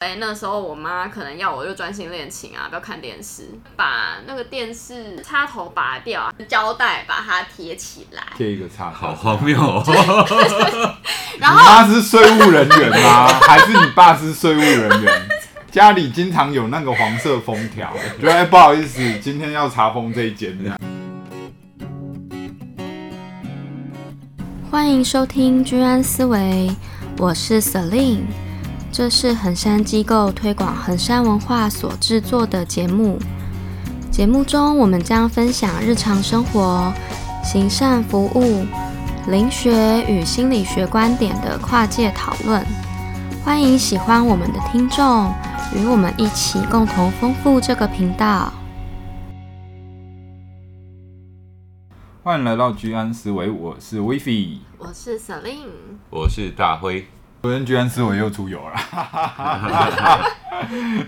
哎，那时候我妈可能要我就专心练琴啊，不要看电视，把那个电视插头拔掉，胶带把它贴起来，贴一个插头，好荒谬哦！然后你妈是税务人员吗？还是你爸是税务人员？家里经常有那个黄色封条，觉得哎不好意思，今天要查封这一间。欢迎收听居安思维，我是 Celine。这是衡山机构推广衡山文化所制作的节目。节目中，我们将分享日常生活、行善服务、灵学与心理学观点的跨界讨论。欢迎喜欢我们的听众与我们一起共同丰富这个频道。欢迎来到居安思维，我是 WiFi，我是 Celine，我是大辉。昨天居然思维又出游了，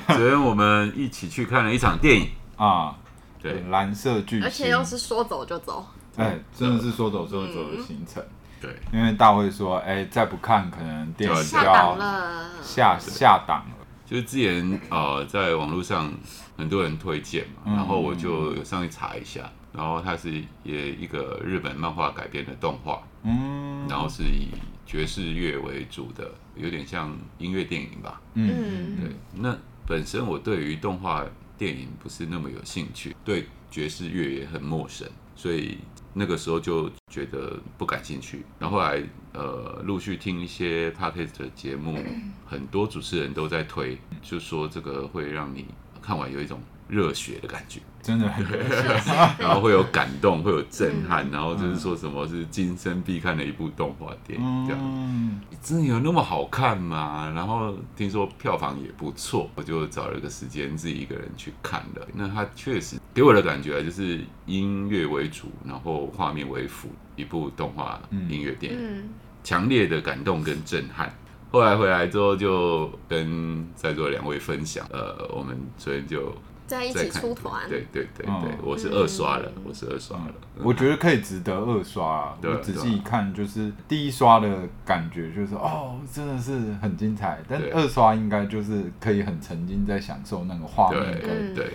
昨天我们一起去看了一场电影。啊，对，蓝色巨星，而且又是说走就走，哎、欸，真的是说走就走的行程，对，因为大会说，哎、欸，再不看可能电影就要下档了，下下档了，就是之前呃，在网络上很多人推荐嘛，然后我就上去查一下，然后它是也一个日本漫画改编的动画，嗯，然后是以。爵士乐为主的，有点像音乐电影吧。嗯，对。那本身我对于动画电影不是那么有兴趣，对爵士乐也很陌生，所以那个时候就觉得不感兴趣。然后后来呃，陆续听一些 podcast 的节目，很多主持人都在推，就说这个会让你看完有一种热血的感觉。真的很热血，然后会有感动，会有震撼，然后就是说什么是今生必看的一部动画电影，这样，真的有那么好看吗？然后听说票房也不错，我就找了个时间自己一个人去看了。那它确实给我的感觉就是音乐为主，然后画面为辅，一部动画音乐电影，强烈的感动跟震撼。后来回来之后就跟在座两位分享，呃，我们昨天就。在一起出团，对对对对，我是二刷了，我是二刷了。我觉得可以值得二刷啊！我仔细一看，就是第一刷的感觉就是哦，真的是很精彩。但二刷应该就是可以很沉浸在享受那个画面跟对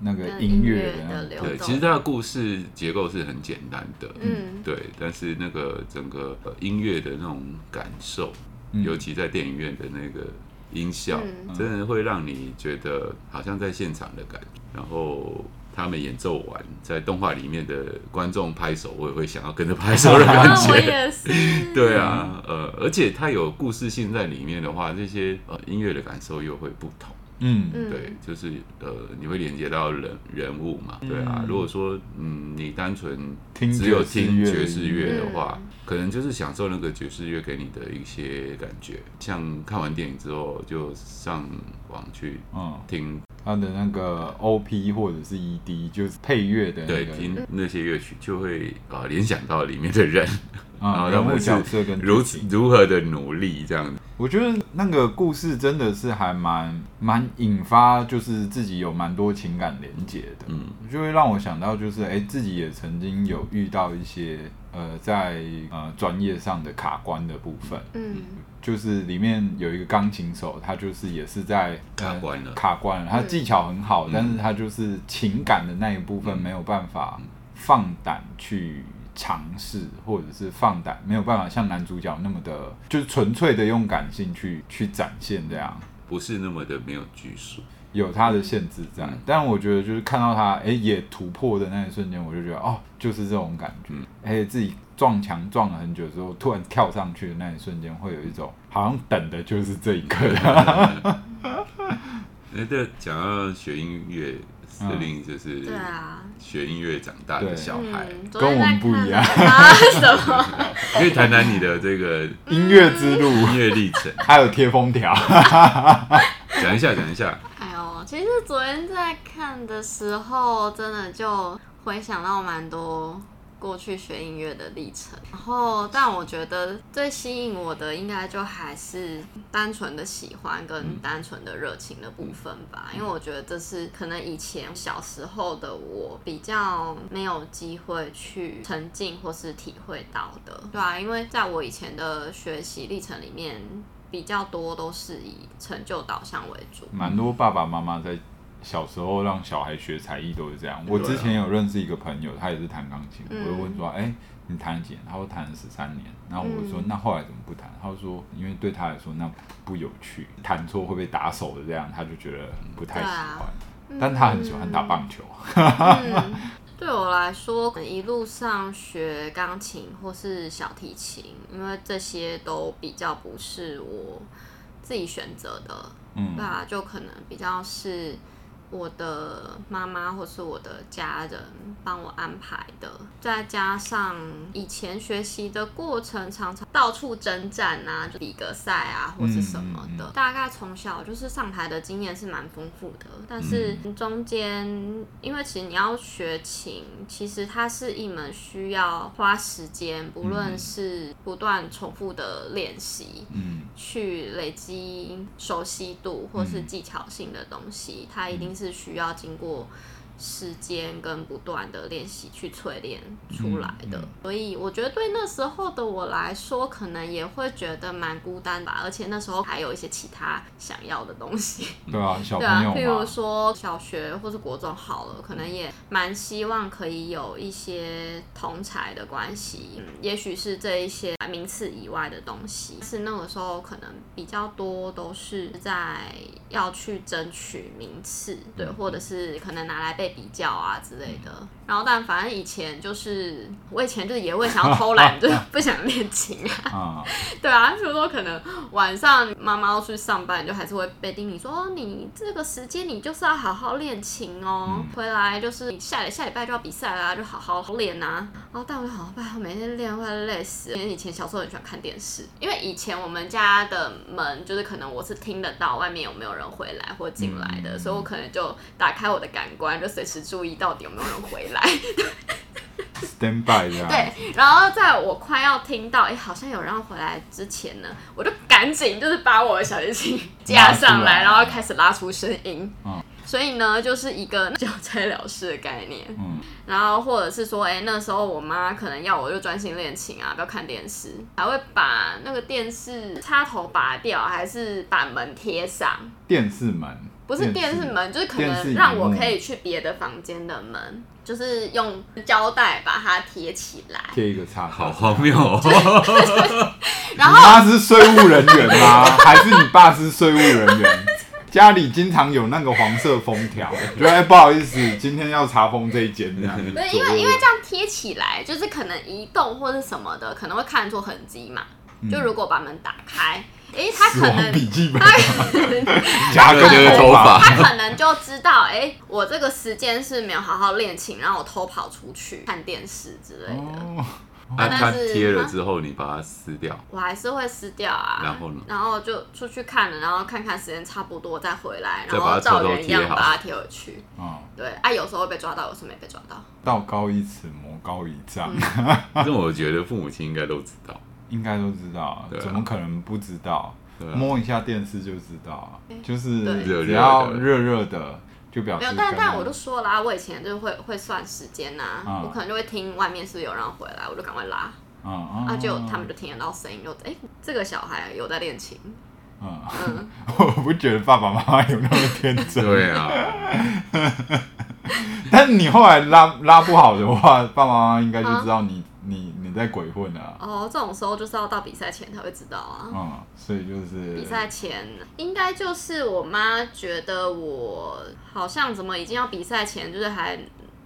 那个音乐的流动。对，其实它的故事结构是很简单的，嗯，对。但是那个整个音乐的那种感受，尤其在电影院的那个。音效真的会让你觉得好像在现场的感觉，然后他们演奏完，在动画里面的观众拍手，我也会想要跟着拍手的感觉。我也是。对啊，呃，而且它有故事性在里面的话，这些呃音乐的感受又会不同。嗯，对，就是呃，你会连接到人人物嘛？对啊，如果说嗯，你单纯只有听爵士乐的话，可能就是享受那个爵士乐给你的一些感觉。像看完电影之后，就上网去听他的那个 OP 或者是 ED，就是配乐的，对，听那些乐曲就会啊联想到里面的人。然后人物角色跟如此如何的努力这样子，我觉得那个故事真的是还蛮蛮引发，就是自己有蛮多情感连接的，嗯，就会让我想到就是哎，自己也曾经有遇到一些呃在呃专业上的卡关的部分，嗯，就是里面有一个钢琴手，他就是也是在卡关了，卡关了，他技巧很好，但是他就是情感的那一部分没有办法放胆去。尝试或者是放胆，没有办法像男主角那么的，就是纯粹的用感性去去展现这样，不是那么的没有拘束，有他的限制在。嗯、但我觉得就是看到他哎、欸、也突破的那一瞬间，我就觉得哦，就是这种感觉。哎、嗯，自己撞墙撞了很久之后，突然跳上去的那一瞬间，会有一种好像等的就是这一刻。哎，对，讲到学音乐。司令就是对啊，学音乐长大的小孩，跟我们不一样。什么？可以谈谈你的这个 音乐之路、音乐历程，还有贴封条，讲一下，讲一下。哎呦，其实昨天在看的时候，真的就回想到蛮多。过去学音乐的历程，然后，但我觉得最吸引我的应该就还是单纯的喜欢跟单纯的热情的部分吧，因为我觉得这是可能以前小时候的我比较没有机会去沉浸或是体会到的，对啊，因为在我以前的学习历程里面。比较多都是以成就导向为主。蛮多爸爸妈妈在小时候让小孩学才艺都是这样。我之前有认识一个朋友，他也是弹钢琴，我就问说，哎、欸，你弹几年？他说弹了十三年。然后我说，那后来怎么不弹？他说，因为对他来说那不有趣，弹错会被打手的这样，他就觉得不太喜欢。但他很喜欢打棒球。嗯对我来说，一路上学钢琴或是小提琴，因为这些都比较不是我自己选择的，嗯，对啊，就可能比较是。我的妈妈或是我的家人帮我安排的，再加上以前学习的过程，常常到处征战啊，就比个赛啊，或是什么的。大概从小就是上台的经验是蛮丰富的，但是中间，因为其实你要学琴，其实它是一门需要花时间，不论是不断重复的练习，嗯，去累积熟悉度或是技巧性的东西，它一定是。是需要经过时间跟不断的练习去淬炼出来的，嗯嗯、所以我觉得对那时候的我来说，可能也会觉得蛮孤单吧。而且那时候还有一些其他想要的东西，对啊，小朋友，对啊，譬如说小学或是国中好了，可能也蛮希望可以有一些同才的关系，嗯，也许是这一些名次以外的东西，是那个时候可能比较多都是在要去争取名次，对，或者是可能拿来被。比较啊之类的，然后但反正以前就是我以前就是也会想要偷懒，就是不想练琴啊。对啊，比如说可能晚上妈妈要去上班，你就还是会被叮咛说，你这个时间你就是要好好练琴哦，回来就是你下下礼拜就要比赛啦，就好好练呐。然后但我就好，拜托每天练会累死。因为以前小时候很喜欢看电视，因为以前我们家的门就是可能我是听得到外面有没有人回来或进来的，所以我可能就打开我的感官就。随时注意到底有没有人回来，stand by 这样。对，然后在我快要听到哎、欸，好像有人要回来之前呢，我就赶紧就是把我的小提琴架上来，然后开始拉出声音。嗯、所以呢，就是一个交差了事的概念。嗯，然后或者是说，哎、欸，那时候我妈可能要我就专心练琴啊，不要看电视，还会把那个电视插头拔掉，还是把门贴上电视门。不是电视门，就是可能让我可以去别的房间的门，就是用胶带把它贴起来，贴一个插头，好荒谬哦！然后你妈是税务人员吗？还是你爸是税务人员？家里经常有那个黄色封条，觉得哎不好意思，今天要查封这一间这样。对，因为因为这样贴起来，就是可能移动或者什么的，可能会看出痕迹嘛。就如果把门打开。哎，他可能他夹个头发，他可能就知道，哎，我这个时间是没有好好练琴，然后我偷跑出去看电视之类的。那他贴了之后，你把它撕掉？我还是会撕掉啊。然后呢？然后就出去看了，然后看看时间差不多再回来，然后照原样把它贴回去。嗯，对，啊，有时候被抓到，有时候没被抓到。道高一尺，魔高一丈。这我觉得父母亲应该都知道。应该都知道，怎么可能不知道？摸一下电视就知道，就是只要热热的就表示。没有，但但我都说啦，我以前就会会算时间呐，我可能就会听外面是不是有人回来，我就赶快拉，啊，就他们就听得到声音，就哎，这个小孩有在练琴。嗯，我不觉得爸爸妈妈有那么天真。对啊。但是你后来拉拉不好的话，爸爸妈妈应该就知道你。你你在鬼混啊？哦，这种时候就是要到比赛前才会知道啊。嗯，所以就是比赛前应该就是我妈觉得我好像怎么已经要比赛前，就是还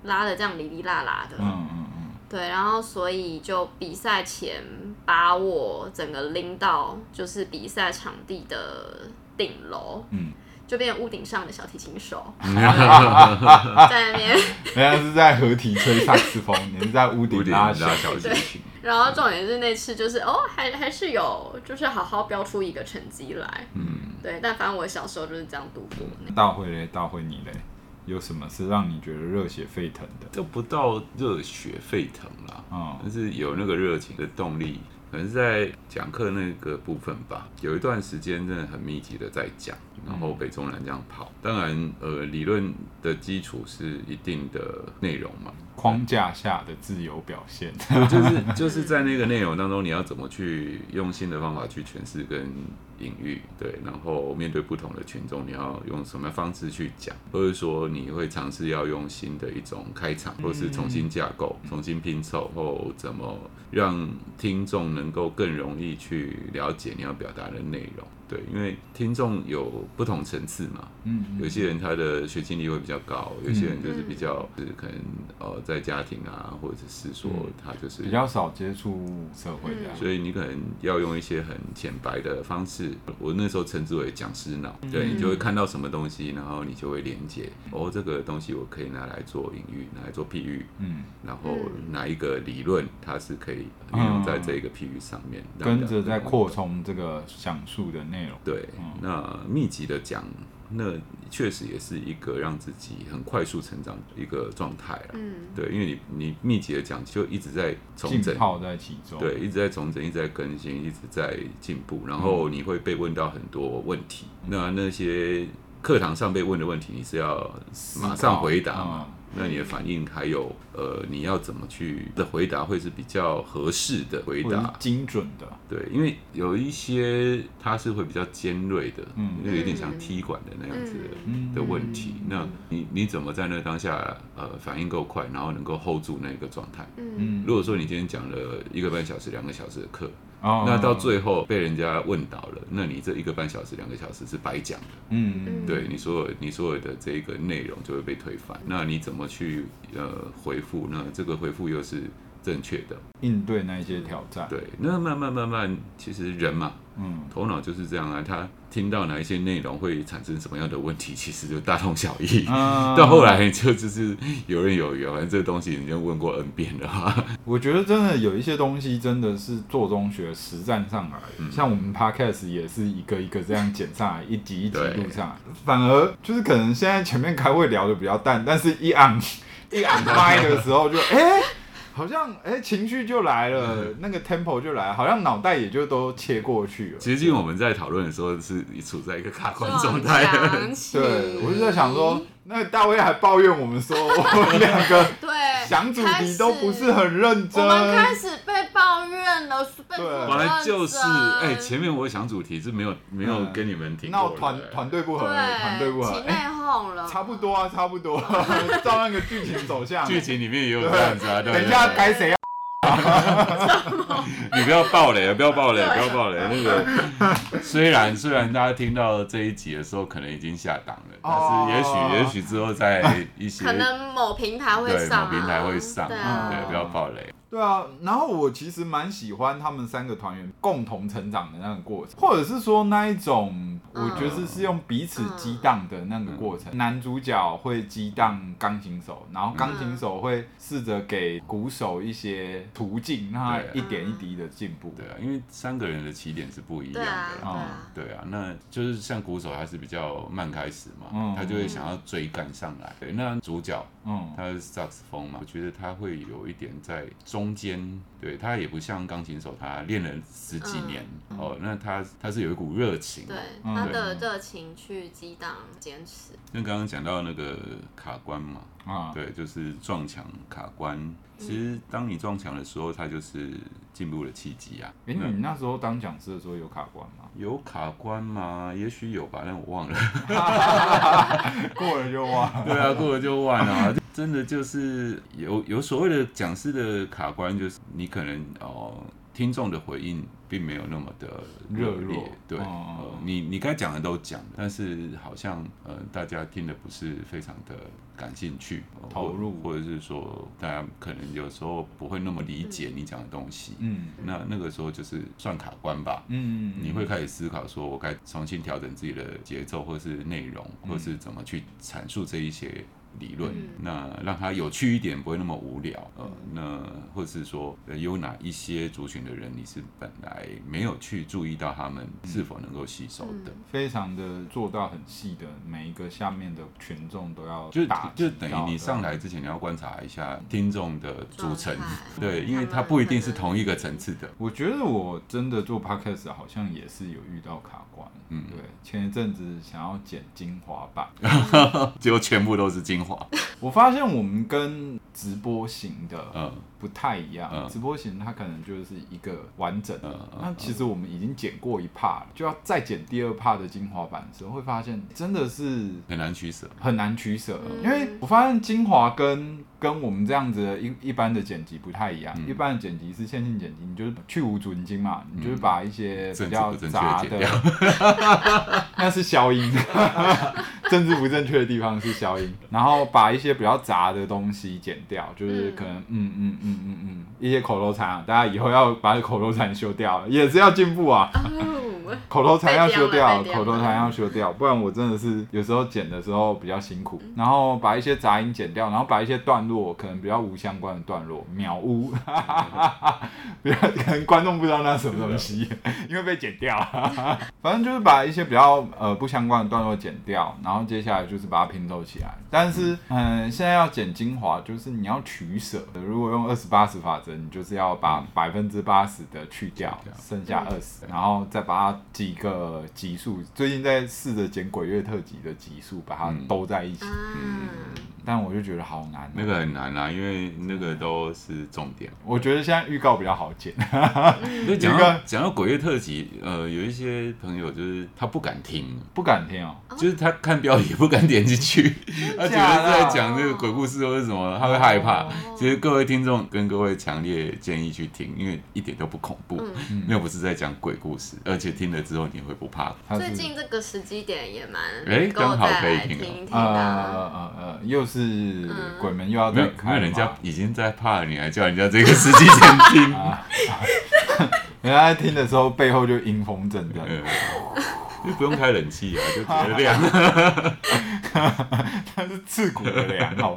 拉的这样哩哩啦啦的。嗯嗯嗯。对，然后所以就比赛前把我整个拎到就是比赛场地的顶楼。嗯。就变屋顶上的小提琴手，在那边，人家是在合体吹萨克斯风，你是在屋顶拉小提琴。然后重点是那次就是哦，还还是有，就是好好标出一个成绩来。嗯，对，但反正我小时候就是这样度过。大会嘞，大会你嘞，有什么是让你觉得热血沸腾的？就不到热血沸腾啦，嗯，但是有那个热情的动力。可能是在讲课那个部分吧，有一段时间真的很密集的在讲，然后北中南这样跑。当然，呃，理论的基础是一定的内容嘛，框架下的自由表现，就是就是在那个内容当中，你要怎么去用新的方法去诠释跟隐喻，对，然后面对不同的群众，你要用什么方式去讲，或者说你会尝试要用新的一种开场，或是重新架构、重新拼凑，或怎么让听众能够更容易去了解你要表达的内容。对，因为听众有不同层次嘛，嗯，有些人他的学经历会比较高，有些人就是比较就是可能呃在家庭啊，或者是说他就是比较少接触社会的，所以你可能要用一些很浅白的方式，我那时候称之为讲师脑，对，你就会看到什么东西，然后你就会连接，哦，这个东西我可以拿来做隐喻，拿来做譬喻，嗯，然后哪一个理论它是可以运用在这个譬喻上面，跟着在扩充这个讲述的内容。对，那密集的讲，那确实也是一个让自己很快速成长的一个状态啊。嗯，对，因为你你密集的讲，就一直在重整，泡在其中，对，一直在重整，一直在更新，一直在进步，然后你会被问到很多问题。嗯、那那些课堂上被问的问题，你是要马上回答嘛？那你的反应还有，呃，你要怎么去的回答会是比较合适的回答，精准的。对，因为有一些它是会比较尖锐的，嗯，有点像踢馆的那样子的问题。那你你怎么在那当下，呃，反应够快，然后能够 hold 住那个状态？嗯，如果说你今天讲了一个半小时、两个小时的课。那到最后被人家问倒了，那你这一个半小时、两个小时是白讲的。嗯，对你所有你所有的这个内容就会被推翻。那你怎么去呃回复？那这个回复又是正确的？应对那些挑战。对，那慢慢慢慢，其实人嘛。嗯，头脑就是这样啊。他听到哪一些内容会产生什么样的问题，其实就大同小异。嗯 到后来就就是有刃有余，反正这个东西你就问过 N 遍了哈。我觉得真的有一些东西真的是做中学实战上来，嗯、像我们 Podcast 也是一个一个这样剪上来，一集一集录上来。反而就是可能现在前面开会聊的比较淡，但是一按一按麦的时候就哎。欸好像哎、欸，情绪就来了，嗯、那个 tempo 就来了，好像脑袋也就都切过去了。其实，因为我们在讨论的时候是处在一个卡关状态。对，我就在想说，那大卫还抱怨我们说，我们两个 对想主题都不是很认真。我们开始被抱怨了，被对，本来就是哎、欸，前面我想主题是没有没有跟你们听过，闹团团队不合，团队不合，内讧了、欸，差不多啊，差不多，照那个剧情走向，剧情里面也有这样子啊，对，等一下。该谁要？你不要爆雷，不要爆雷，不要爆雷。那个 虽然虽然大家听到这一集的时候可能已经下档了，但是也许也许之后在一些可能某平台会上，某平台会上，对，不要爆雷。对啊，然后我其实蛮喜欢他们三个团员共同成长的那个过程，或者是说那一种，我觉得是用彼此激荡的那个过程。男主角会激荡钢琴手，然后钢琴手会试着给鼓手一些途径，让他一点一滴的进步。对啊，因为三个人的起点是不一样的啊。对啊，那就是像鼓手还是比较慢开始嘛，他就会想要追赶上来。对，那主角，嗯，他是萨克斯风嘛，我觉得他会有一点在中。中间，对，他也不像钢琴手，他练了十几年、嗯、哦，那他他是有一股热情，对，他的热情去激荡坚持。那刚刚讲到那个卡关嘛，啊，对，就是撞墙卡关。其实当你撞墙的时候，它就是进步的契机啊。哎、欸，你那时候当讲师的时候有卡关吗？有卡关吗？也许有吧，但我忘了。过了就忘。对啊，过了就忘了。真的就是有有所谓的讲师的卡关，就是你可能哦。听众的回应并没有那么的热烈，对，呃，你你该讲的都讲，但是好像呃大家听的不是非常的感兴趣，投入，或者是说大家可能有时候不会那么理解你讲的东西，嗯，那那个时候就是算卡关吧，嗯，你会开始思考说我该重新调整自己的节奏，或是内容，或是怎么去阐述这一些。理论，那让它有趣一点，不会那么无聊。呃，那或者是说，有哪一些族群的人，你是本来没有去注意到他们是否能够吸收的，非常的做到很细的，每一个下面的群众都要就就等于你上来之前，你要观察一下听众的组成，对，因为他不一定是同一个层次的。我觉得我真的做 podcast 好像也是有遇到卡关，嗯，对，前一阵子想要剪精华版，结果全部都是精华。我发现我们跟直播型的，嗯，不太一样。嗯、直播型它可能就是一个完整的。嗯、那其实我们已经剪过一 part，就要再剪第二 part 的精华版的时候，会发现真的是很难取舍，很难取舍。嗯、因为我发现精华跟跟我们这样子的一一般的剪辑不太一样。嗯、一般的剪辑是线性剪辑，你就是去无存菁嘛，你就是把一些比较杂的，的 那是消音。政治不正确的地方是消音，然后把一些比较杂的东西剪掉，就是可能嗯嗯嗯嗯嗯，嗯一些口头禅啊，大家以后要把口头禅修掉，也是要进步啊。口头禅要修掉，口头禅要修掉，不然我真的是有时候剪的时候比较辛苦。然后把一些杂音剪掉，然后把一些段落可能比较无相关的段落秒污，比较可能观众不知道那是什么东西，因为被剪掉。反正就是把一些比较呃不相关的段落剪掉，然后接下来就是把它拼凑起来。但是嗯、呃，现在要剪精华，就是你要取舍。如果用二十八十法则，你就是要把百分之八十的去掉，剩下二十，然后再把它。几个集数，最近在试着剪鬼月特辑的集数，把它兜在一起。嗯，但我就觉得好难喔。那个很难啊，因为那个都是重点。我觉得现在预告比较好剪。就讲到讲到鬼月特辑，呃，有一些朋友就是他不敢听，不敢听哦，就是他看标题不敢点进去，他觉得在讲这个鬼故事或者什么，他会害怕。其实各位听众跟各位强烈建议去听，因为一点都不恐怖，又不是在讲鬼故事，而且听了之后。你会不怕？最近这个时机点也蛮哎，刚好可以听听呃呃呃，又是鬼门又要开，因为人家已经在怕了，你还叫人家这个司机先听？人家在听的时候背后就阴风阵阵，就不用开冷气啊，就 觉得凉。它是刺骨的凉哦，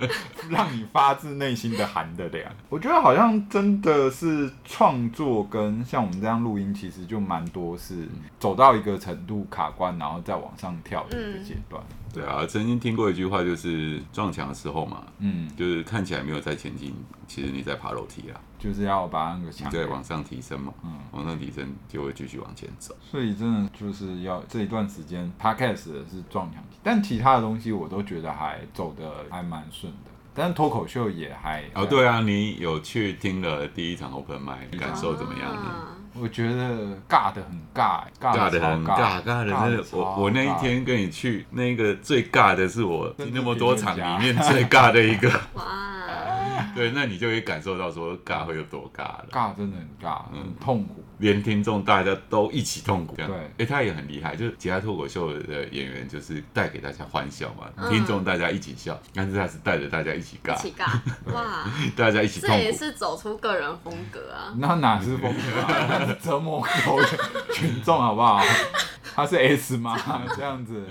让你发自内心的寒的凉。我觉得好像真的是创作跟像我们这样录音，其实就蛮多是走到一个程度卡关，然后再往上跳的一个阶段。对啊，曾经听过一句话，就是撞墙的时候嘛，嗯，就是看起来没有在前进，其实你在爬楼梯啊，就是要把那个墙再往上提升嘛，嗯，往上提升就会继续往前走。所以真的就是要这一段时间，Podcast 的是撞墙期，但其他的东西我都觉得还走的还蛮顺的。但是脱口秀也还哦，对啊，你有去听了第一场 Open Mic，感受怎么样呢？啊我觉得尬的很尬，尬的很尬，尬的真的。我我那一天跟你去，那个最尬的是我那么多场里面最尬的一个。哇！对，那你就可以感受到说尬会有多尬了。尬真的很尬，很痛苦。连听众大家都一起痛苦。对，哎，他也很厉害，就是其他脱口秀的演员就是带给大家欢笑嘛，听众大家一起笑，但是他是带着大家一起尬。一起尬，哇！大家一起痛苦。这也是走出个人风格啊。那哪是风格啊？折磨狗群众好不好？他是 S 吗？这样子，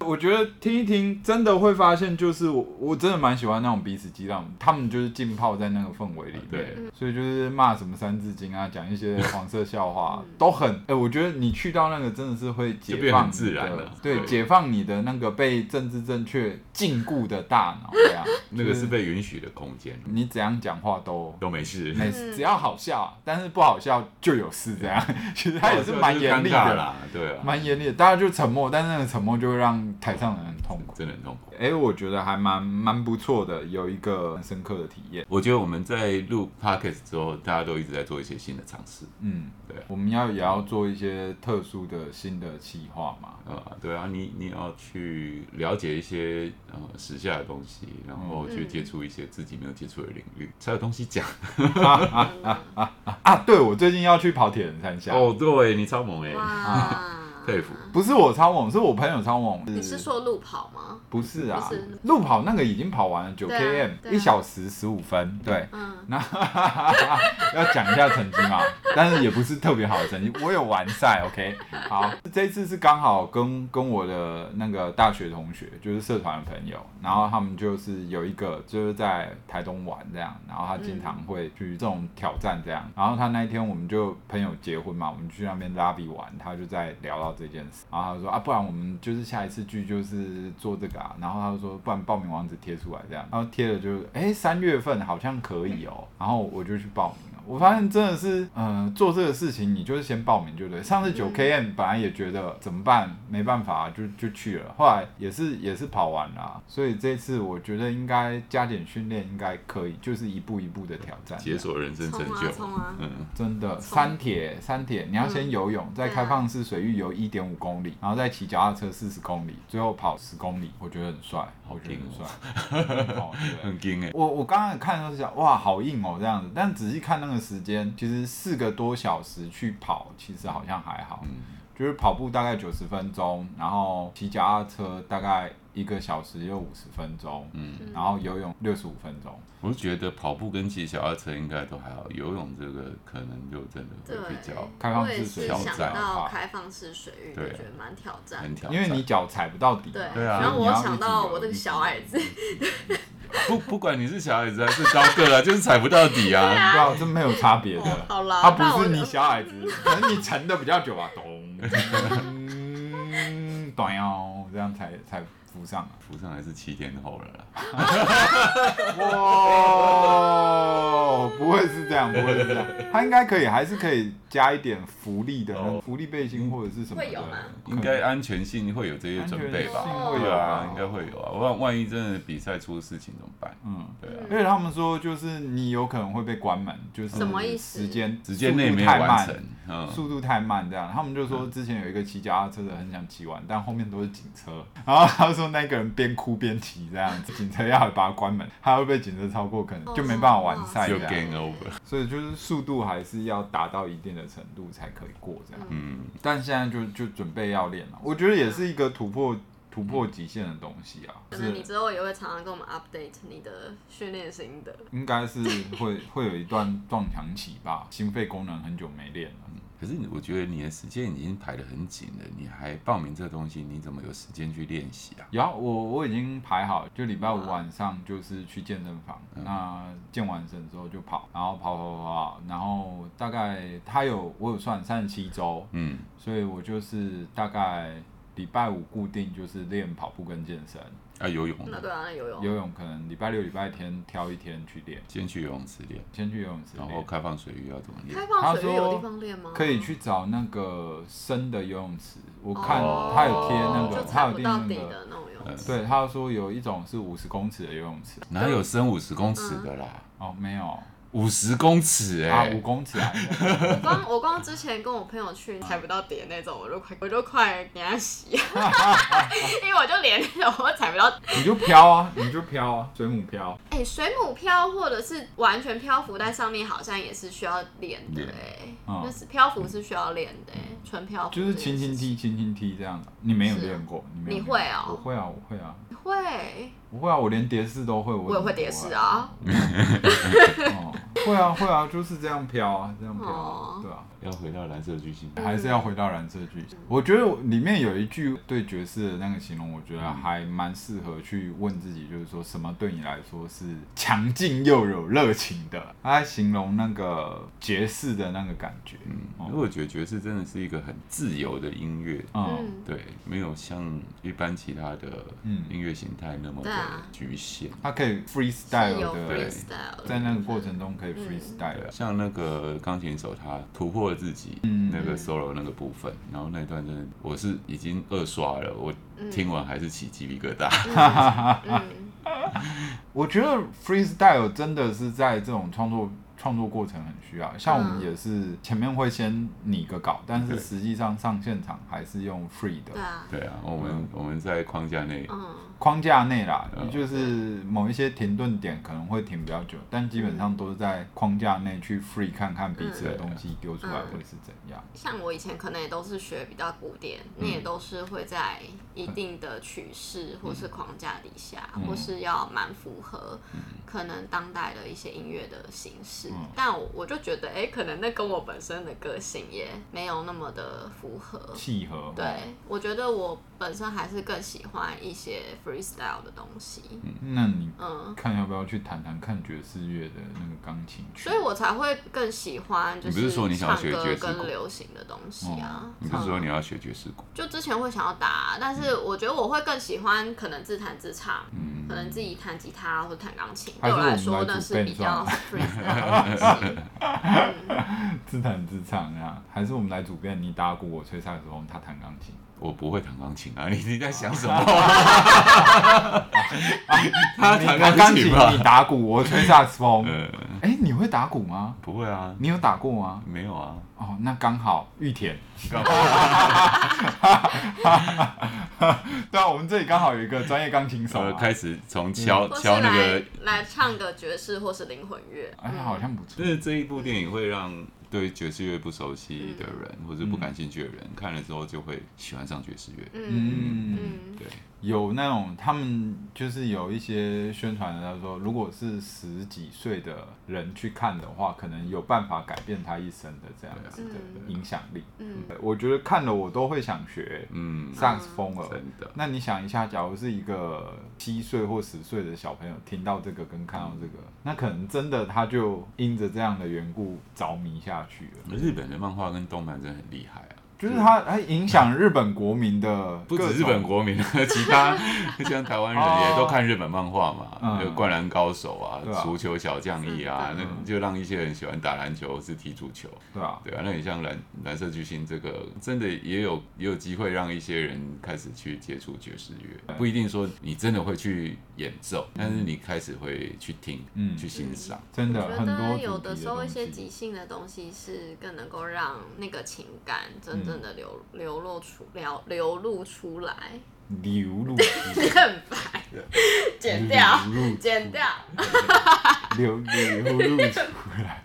我觉得听一听，真的会发现，就是我我真的蛮喜欢那种彼此激荡，他们就是浸泡在那个氛围里面，对，所以就是骂什么三字经啊，讲一些黄色笑话，都很哎、欸，我觉得你去到那个真的是会解放自然了，对，解放你的那个被政治正确禁锢的大脑，对啊，那个是被允许的空间，你怎样讲话都都没事，没事，只要好笑，但是不好笑就有事，这样，其实他也是蛮严厉的。啦，对啊，蛮严厉的，大家就沉默，但是那个沉默就会让台上的人很痛苦，真的很痛苦。哎、欸，我觉得还蛮蛮不错的，有一个很深刻的体验。我觉得我们在录 Podcast 之后，大家都一直在做一些新的尝试。嗯，对，我们要也要做一些特殊的新的企划嘛。啊、嗯，对啊，你你要去了解一些呃时下的东西，然后去接触一些自己没有接触的领域，才有东西讲。啊啊啊啊啊！对，我最近要去跑铁人三项。哦，对，你超猛哎！哇 佩服，不是我超猛，是我朋友超猛。你是说路跑吗？不是啊，路跑那个已经跑完了九 km，一小时十五分。对，嗯那 要讲一下成绩嘛，但是也不是特别好的成绩。我有完赛，OK。好，这次是刚好跟跟我的那个大学同学，就是社团的朋友，然后他们就是有一个就是在台东玩这样，然后他经常会去这种挑战这样，然后他那一天我们就朋友结婚嘛，我们去那边拉比玩，他就在聊到。这件事，然后他就说啊，不然我们就是下一次聚就是做这个啊，然后他就说，不然报名网址贴出来这样，然后贴了就，哎，三月份好像可以哦，然后我就去报名。我发现真的是，呃，做这个事情你就是先报名就对。上次九 KM 本来也觉得怎么办，没办法，就就去了。后来也是也是跑完了，所以这次我觉得应该加点训练应该可以，就是一步一步的挑战，解锁人生成就。冲啊！嗯，真的，三铁三铁，你要先游泳，在开放式水域游一点五公里，然后再骑脚踏车四十公里，最后跑十公里，我觉得很帅，我觉得很帅，很惊哎！我我刚刚看的时候是想，哇，好硬哦这样子，但仔细看那个时间，其实四个多小时去跑，其实好像还好，就是跑步大概九十分钟，然后骑脚踏车大概。一个小时又五十分钟，嗯，然后游泳六十五分钟。我是觉得跑步跟骑脚踏车应该都还好，游泳这个可能就真的会比较开放式挑战。到开放式水域，对觉得蛮挑战，很挑战，因为你脚踩不到底。对啊。然后我想到我这个小矮子，不不管你是小矮子还是高个啊，就是踩不到底啊，对啊，这没有差别的。好啦，他不是你小矮子，可能你沉的比较久啊，咚，短腰，这样才才。浮上，浮上还是七天后了啦。哇，不会是这样，不会是这样，他应该可以，还是可以加一点福利的，福利背心或者是什么的。应该安全性会有这些准备吧？会有啊，应该会有啊。万万一真的比赛出事情怎么办？嗯，对啊。因为他们说，就是你有可能会被关门，就是什么意思？时间时间内没有完成，速度太慢这样。他们就说，之前有一个骑脚踏车的很想骑完，但后面都是警车，然后他说。那个人边哭边骑这样子，警车要把它关门，他会被警车超过，可能就没办法完赛。就 game over。所以就是速度还是要达到一定的程度才可以过这样。嗯。但现在就就准备要练了，我觉得也是一个突破突破极限的东西啊。可能你之后也会常常跟我们 update 你的训练心得。应该是会会有一段撞墙期吧，心肺功能很久没练了。可是我觉得你的时间已经排得很紧了，你还报名这个东西，你怎么有时间去练习啊？有，我我已经排好，就礼拜五晚上就是去健身房，嗯、那健完身之后就跑，然后跑跑跑跑，然后大概他有我有算三十七周，嗯，所以我就是大概礼拜五固定就是练跑步跟健身。啊，游泳。那对啊，那游泳。游泳可能礼拜六、礼拜天挑一天去练。先去游泳池练。先去游泳池。然后开放水域要怎么练？开放水域有地方练吗？可以去找那个深的游泳池，我看他有贴那个，他有贴那个。对，他说有一种是五十公尺的游泳池。哪有深五十公尺的啦？哦，没有。五十公尺哎、欸，五、啊、公尺啊！我光我光之前跟我朋友去踩不到底那种，我就快我就快给他洗，因为我就连那种我踩不到。你就飘啊，你就飘啊，水母飘。哎、欸，水母飘或者是完全漂浮在上面，好像也是需要练的哎、欸，嗯、就是漂浮是需要练的、欸，纯漂浮就是轻轻踢，轻轻踢这样的。你没有练过，你没有？你会啊、喔？我会啊，我会啊。你会？不会啊，我连叠式都会。我也会叠式啊。会啊会啊，就是这样飘啊，这样飘，啊，对啊。要回到蓝色巨星，还是要回到蓝色巨星？我觉得里面有一句对爵士的那个形容，我觉得还蛮适合去问自己，就是说什么对你来说是强劲又有热情的？他形容那个爵士的那个感觉。嗯，因为我觉得爵士真的是一个很自由的音乐。嗯，对，没有像一般其他的音乐形态那么的局限。它可以 freestyle 的，在那个过程中可以 freestyle。像那个钢琴手，他突破。自己那个 solo 那个部分，嗯、然后那段真的我是已经二刷了，我听完还是起鸡皮疙瘩。我觉得 freestyle 真的是在这种创作。创作过程很需要，像我们也是前面会先拟个稿，但是实际上上现场还是用 free 的。对啊，对啊，我们我们在框架内，框架内啦，就是某一些停顿点可能会停比较久，但基本上都是在框架内去 free 看看彼此的东西丢出来会是怎样。像我以前可能也都是学比较古典，那也都是会在一定的曲式或是框架底下，或是要蛮符合可能当代的一些音乐的形式。但我我就觉得，哎，可能那跟我本身的个性也没有那么的符合契合。对，我觉得我本身还是更喜欢一些 freestyle 的东西。嗯，那你嗯，看要不要去弹弹看爵士乐的那个钢琴曲？所以我才会更喜欢，就是說你想唱歌跟流行的东西啊。你不是说你要学爵士鼓？就之前会想要打，但是我觉得我会更喜欢可能自弹自唱。嗯。可能自己弹吉他或者弹钢琴，对我来说那是比较 free 的东西。自弹自唱啊，还是我们来主编，你打鼓，我吹萨克斯风，他弹钢琴。我不会弹钢琴啊！你你在想 什么？他弹钢琴，你打鼓，我吹萨克斯风。哎、欸，你会打鼓吗？不会啊。你有打过吗？没有啊。哦，那刚好玉田。对啊，我们这里刚好有一个专业钢琴手、啊，开始从敲敲那个来唱个爵士或是灵魂乐。哎，好像不错。就是这一部电影会让。对爵士乐不熟悉的人，嗯、或者不感兴趣的人，嗯、看了之后就会喜欢上爵士乐。嗯，对，有那种他们就是有一些宣传的，他说，如果是十几岁的人去看的话，可能有办法改变他一生的这样子的影响力。嗯，我觉得看了我都会想学。嗯，萨风了。真的。那你想一下，假如是一个七岁或十岁的小朋友听到这个跟看到这个，嗯、那可能真的他就因着这样的缘故着迷下去了。日本的漫画跟动漫真的很厉害啊。就是它还影响日本国民的，不止日本国民，其他像台湾人也都看日本漫画嘛，有灌篮高手啊，足球小将翼啊，那就让一些人喜欢打篮球是踢足球，对啊，对啊，那你像蓝蓝色巨星这个，真的也有也有机会让一些人开始去接触爵士乐，不一定说你真的会去演奏，但是你开始会去听，嗯，去欣赏，真的很多有的时候一些即兴的东西是更能够让那个情感真。真的流流露出流流露出来，流露，你很白，剪掉，剪掉，流流露出来。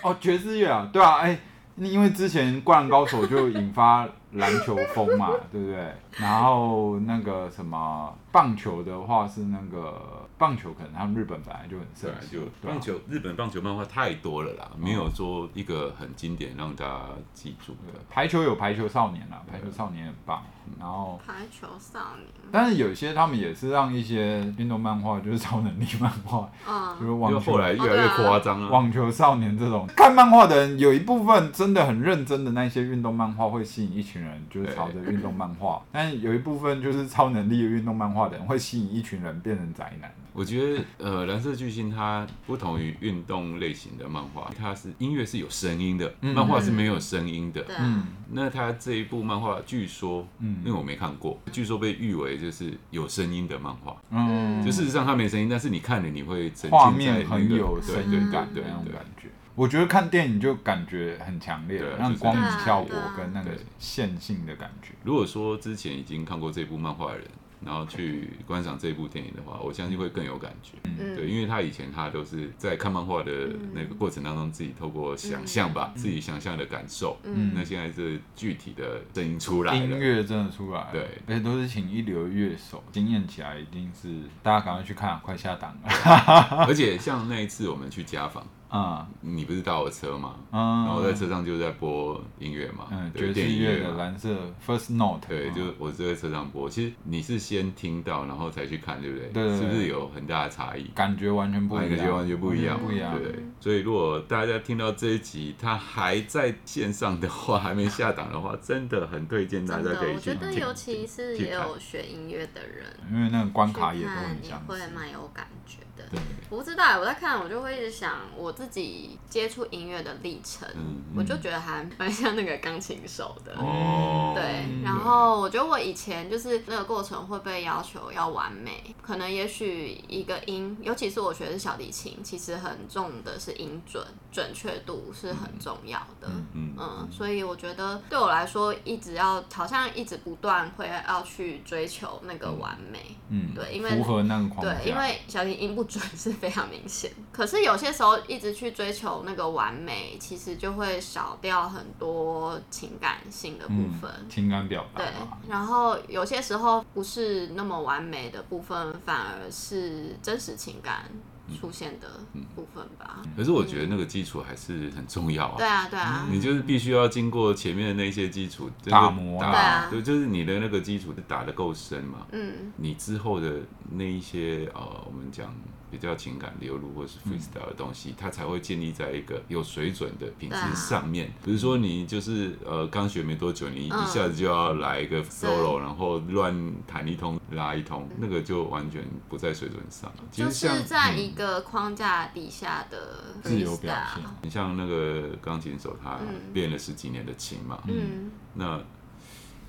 哦，爵士乐啊，对啊，哎、欸，因为之前《灌篮高手》就引发篮球风嘛，对不对？然后那个什么棒球的话是那个。棒球可能他们日本本来就很盛行，就棒球日本棒球漫画太多了啦，没有说一个很经典让大家记住的。排球有排球少年啦，排球少年很棒。然后排球少年，但是有些他们也是让一些运动漫画，就是超能力漫画，嗯，就是网球，后来越来越夸张了。网球少年这种看漫画的人，有一部分真的很认真的那些运动漫画会吸引一群人，就是朝着运动漫画。但有一部分就是超能力的运动漫画的人会吸引一群人变成宅男。我觉得，呃，蓝色巨星它不同于运动类型的漫画，它是音乐是有声音的，漫画是没有声音的。嗯，那它这一部漫画，据说，嗯，因为我没看过，据说被誉为就是有声音的漫画。嗯，就事实上它没声音，但是你看了你会画面很有声音感的那种感觉。我觉得看电影就感觉很强烈，那光影效果跟那个线性的感觉。如果说之前已经看过这部漫画的人，然后去观赏这部电影的话，我相信会更有感觉。嗯，对，因为他以前他都是在看漫画的那个过程当中，自己透过想象吧，自己想象的感受。嗯，那现在是具体的声音出来了，音乐真的出来。对，而且都是请一流乐手，惊艳起来一定是大家赶快去看，快下档了。而且像那一次我们去家访。啊，你不是搭我车吗？然后在车上就在播音乐嘛，嗯爵士乐的蓝色 First Note。对，就我就在车上播。其实你是先听到，然后才去看，对不对？对。是不是有很大的差异？感觉完全不一样。感觉完全不一样，不一样。对。所以如果大家听到这一集，他还在线上的话，还没下档的话，真的很推荐大家可以去听。我觉得尤其是也有学音乐的人，因为那个关卡也都很像，会蛮有感觉的。我不知道，我在看，我就会一直想我。自己接触音乐的历程，我就觉得还蛮像那个钢琴手的，哦、对。然后我觉得我以前就是那个过程会被要求要完美，可能也许一个音，尤其是我学的是小提琴，其实很重的是音准，准确度是很重要的，嗯，嗯，嗯，所以我觉得对我来说，一直要好像一直不断会要去追求那个完美，嗯，对，因为符合那个框架，对，因为小提琴音不准是非常明显，可是有些时候一直。去追求那个完美，其实就会少掉很多情感性的部分，嗯、情感表达。对，然后有些时候不是那么完美的部分，反而是真实情感出现的部分吧。可是我觉得那个基础还是很重要啊。对啊，对啊。你就是必须要经过前面的那些基础打磨，对啊，对，就是你的那个基础打得够深嘛。嗯。你之后的那一些呃，我们讲。比较情感流露或是 freestyle 的东西，嗯、它才会建立在一个有水准的品质上面。啊、比如说你就是呃刚学没多久，你一下子就要来一个 solo，、嗯、然后乱弹一通拉一通，那个就完全不在水准上。就是在一个框架底下的自由表现。你像那个钢琴手，他练了十几年的琴嘛，嗯，那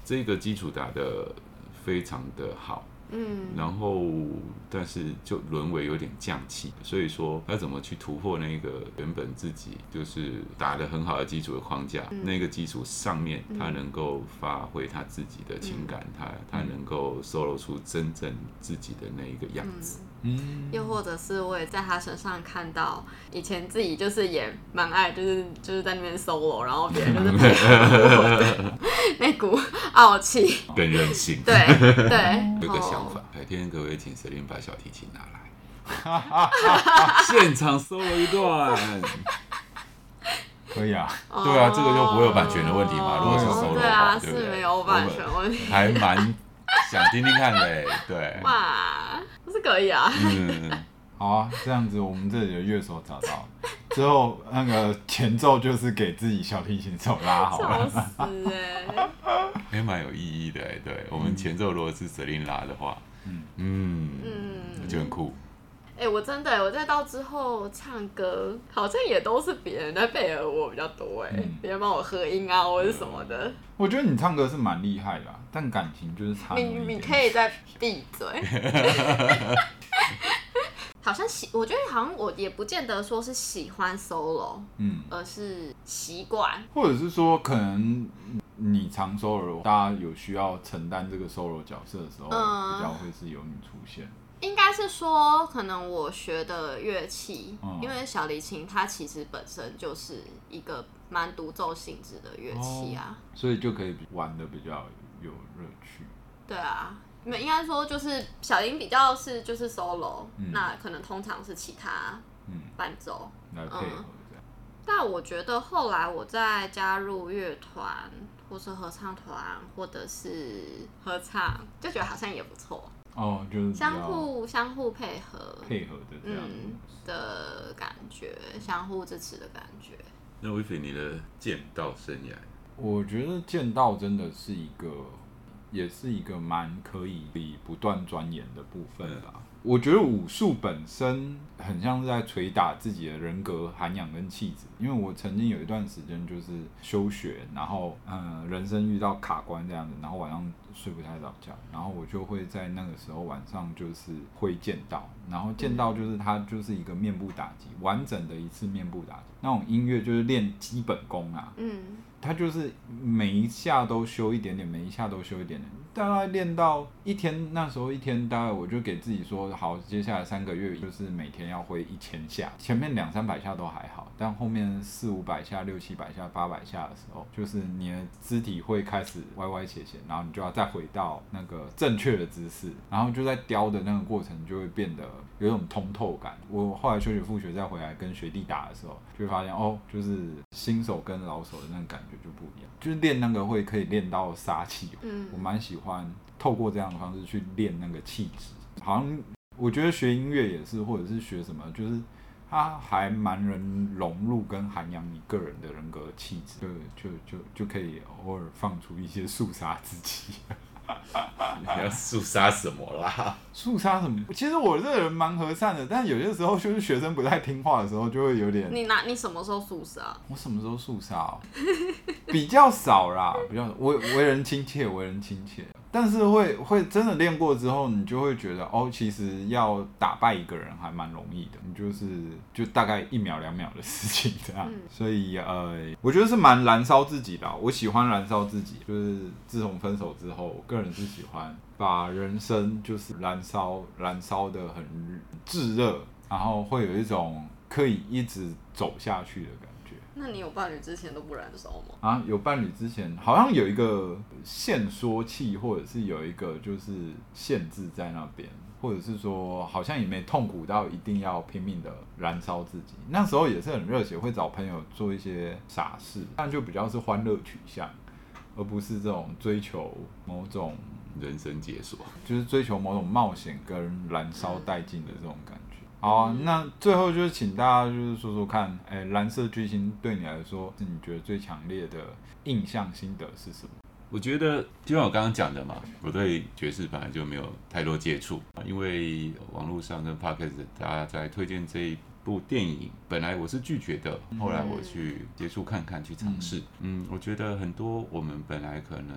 这个基础打的非常的好。嗯，然后但是就沦为有点降气，所以说他怎么去突破那个原本自己就是打得很好的基础的框架，嗯、那个基础上面他能够发挥他自己的情感，嗯、他他能够 solo 出真正自己的那一个样子。嗯，又或者是我也在他身上看到以前自己就是也蛮爱，就是就是在那边 solo，然后别人就是 配合那股 傲气更任性。对对，有个想法，改天可不可以请 Celine 把小提琴拿来，现场 solo 一段？可以啊，对啊，这个就不会有版权的问题嘛。如果是 solo 的话，对是没有版权问题，还蛮想听听看嘞，对。哇。是可以啊，嗯，好啊，这样子我们这里的乐手找到之后，那个前奏就是给自己小提琴手拉好了，笑死哎，还蛮有意义的哎，对我们前奏如果是 Celine 拉的话，嗯嗯嗯，就很酷。哎，我真的，我再到之后唱歌，好像也都是别人在配合我比较多哎，别人帮我合音啊，或者什么的。我觉得你唱歌是蛮厉害的，但感情就是差。你你可以再闭嘴。好像喜，我觉得好像我也不见得说是喜欢 solo，嗯，而是习惯，或者是说可能你常 solo，大家有需要承担这个 solo 角色的时候，嗯、比较会是由你出现。应该是说，可能我学的乐器，嗯、因为小提琴它其实本身就是一个蛮独奏性质的乐器啊，哦，所以就可以玩的比较有乐趣。对啊，因为应该说就是小英比较是就是 solo，嗯、那可能通常是其他伴奏，嗯、来配合这样。嗯、但我觉得后来我再加入乐团，或是合唱团，或者是合唱，就觉得好像也不错。哦，就是相互相互配合，配合的这样、嗯、的感觉，相互支持的感觉。那威菲，你的剑道生涯，我觉得剑道真的是一个，也是一个蛮可以不断钻研的部分吧。嗯我觉得武术本身很像是在捶打自己的人格涵养跟气质，因为我曾经有一段时间就是休学，然后嗯，人生遇到卡关这样子，然后晚上睡不太着觉，然后我就会在那个时候晚上就是挥剑道，然后剑道就是它就是一个面部打击，完整的一次面部打击，那种音乐就是练基本功啊，嗯，他就是每一下都修一点点，每一下都修一点点。大概练到一天，那时候一天大概我就给自己说好，接下来三个月就是每天要挥一千下。前面两三百下都还好，但后面四五百下、六七百下、八百下的时候，就是你的肢体会开始歪歪斜斜，然后你就要再回到那个正确的姿势，然后就在雕的那个过程就会变得有种通透感。我后来休学复学再回来跟学弟打的时候，就会发现哦，就是新手跟老手的那个感觉就不一样，就是练那个会可以练到杀气。嗯，我蛮喜欢。欢透过这样的方式去练那个气质，好像我觉得学音乐也是，或者是学什么，就是它还蛮能融入跟涵养你个人的人格气质，就就就就可以偶尔放出一些肃杀之气。你要肃杀什么啦？肃杀什么？其实我这个人蛮和善的，但有些时候就是学生不太听话的时候，就会有点。你拿你什么时候肃杀？我什么时候肃杀？比较少啦，比较为为人亲切，为人亲切。但是会会真的练过之后，你就会觉得哦，其实要打败一个人还蛮容易的，你就是就大概一秒两秒的事情这样。嗯、所以呃，我觉得是蛮燃烧自己的。我喜欢燃烧自己，就是自从分手之后，我个人是喜欢把人生就是燃烧燃烧的很炙热，然后会有一种可以一直走下去的感觉。那你有伴侣之前都不燃烧吗？啊，有伴侣之前好像有一个限缩器，或者是有一个就是限制在那边，或者是说好像也没痛苦到一定要拼命的燃烧自己。那时候也是很热血，会找朋友做一些傻事，但就比较是欢乐取向，而不是这种追求某种人生解锁，就是追求某种冒险跟燃烧殆尽的这种感觉。好啊，那最后就是请大家就是说说看，哎，蓝色巨星对你来说是你觉得最强烈的印象心得是什么？我觉得就像我刚刚讲的嘛，我对爵士本来就没有太多接触，因为网络上跟 Podcast 大家在推荐这一部电影，本来我是拒绝的，后来我去接触看看，去尝试。嗯，我觉得很多我们本来可能。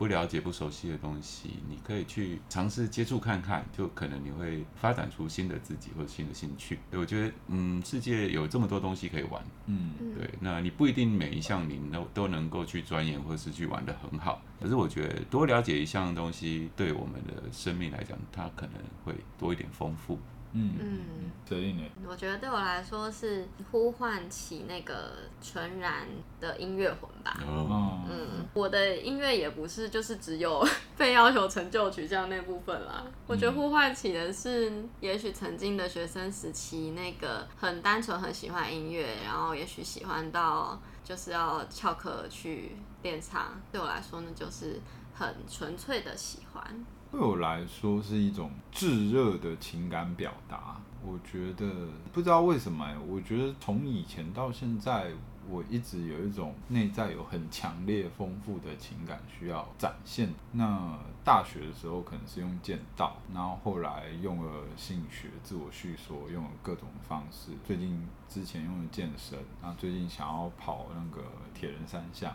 不了解、不熟悉的东西，你可以去尝试接触看看，就可能你会发展出新的自己或者新的兴趣。所以我觉得，嗯，世界有这么多东西可以玩，嗯，对。那你不一定每一项你都都能够去钻研或者是去玩得很好，可是我觉得多了解一项东西，对我们的生命来讲，它可能会多一点丰富。嗯嗯，这一年，我觉得对我来说是呼唤起那个纯然的音乐魂吧。哦，嗯，我的音乐也不是就是只有 被要求成就取向那部分啦。我觉得呼唤起的是，也许曾经的学生时期那个很单纯很喜欢音乐，然后也许喜欢到就是要翘课去练唱。对我来说呢，就是很纯粹的喜欢。对我来说是一种炙热的情感表达。我觉得不知道为什么，我觉得从以前到现在，我一直有一种内在有很强烈、丰富的情感需要展现。那大学的时候可能是用剑道，然后后来用了心理学、自我叙说，用了各种方式。最近之前用了健身，那最近想要跑那个铁人三项。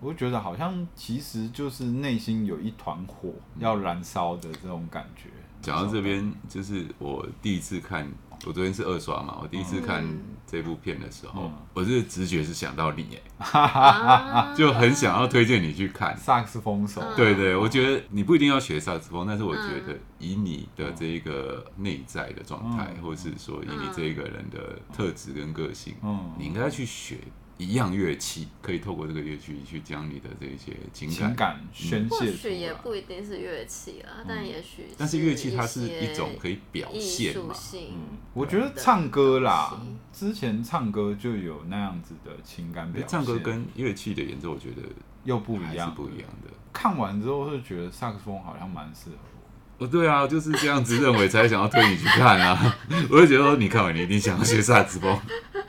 我就觉得好像其实就是内心有一团火要燃烧的这种感觉。讲到这边，就是我第一次看，我昨天是二刷嘛，我第一次看这部片的时候，嗯、我是直觉是想到你，哎，就很想要推荐你去看。萨克斯风手。对对，我觉得你不一定要学萨克斯风，但是我觉得以你的这一个内在的状态，嗯、或是说以你这一个人的特质跟个性，嗯，你应该去学。一样乐器可以透过这个乐器去将你的这些情感，情感宣泄。或许也不一定是乐器啊，嗯、但也许。但是乐器它是一种可以表现嘛。嗯，我觉得唱歌啦，之前唱歌就有那样子的情感表现。唱歌跟乐器的演奏，我觉得又不一样，是不一样的。看完之后是觉得萨克斯风好像蛮适合我。哦，对啊，就是这样子认为才想要推你去看啊。我就觉得说你看完你一定想要学萨克斯风，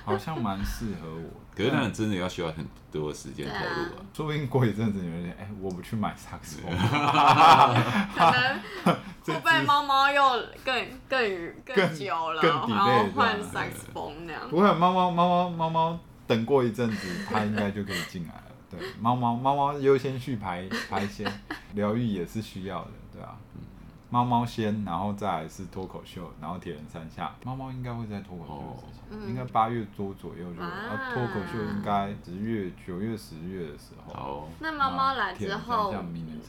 好像蛮适合我。可是那真的要需要很多时间投入啊！说不定过一阵子你们哎，我不去买萨克斯风，可能 不被猫猫又更更更久了，然后换萨克斯风那样。不会，猫猫猫猫猫猫等过一阵子，它应该就可以进来了。对，猫猫猫猫优先去排排先，疗愈也是需要的，对啊。猫猫先，然后再来是脱口秀，然后铁人三项。猫猫应该会在脱口秀的事情，哦、应该八月多左右就有。然后脱口秀应该十月、九月、十月的时候。哦。那猫猫来之后，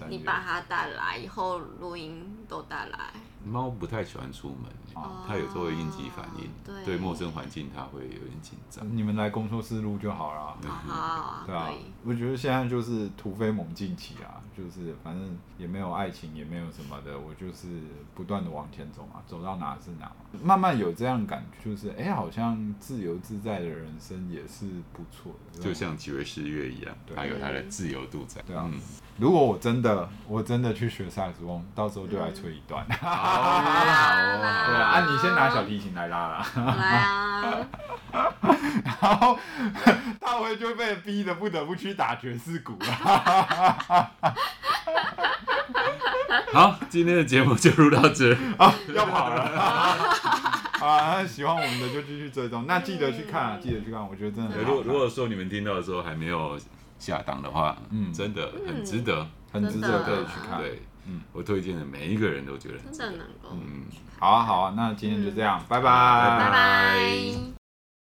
你把它带来以后，录音都带来。猫不太喜欢出门，它有时候会应激反应，对陌生环境它会有点紧张。你们来工作室录就好了。好，对啊，我觉得现在就是突飞猛进期啊，就是反正也没有爱情，也没有什么的，我就是不断的往前走嘛，走到哪是哪。慢慢有这样感觉，就是哎，好像自由自在的人生也是不错的，就像爵士乐一样，它有它的自由度在。对啊，如果我真的我真的去学萨克斯风，到时候就来吹一段。好啊，好啊，对啊，你先拿小提琴来拉啦。来啊。然后 大卫就被逼得不得不去打爵士鼓了。好，今天的节目就录到这啊，要跑了。啊，喜欢我们的就继续追踪，那记得去看，记得去看，我觉得真的很好。如果如果说你们听到的时候还没有下档的话，嗯，真的很值得，很值得可以去看。对。嗯，我推荐的每一个人都觉得真的能够。嗯，好啊，好啊，那今天就这样，拜拜，拜拜。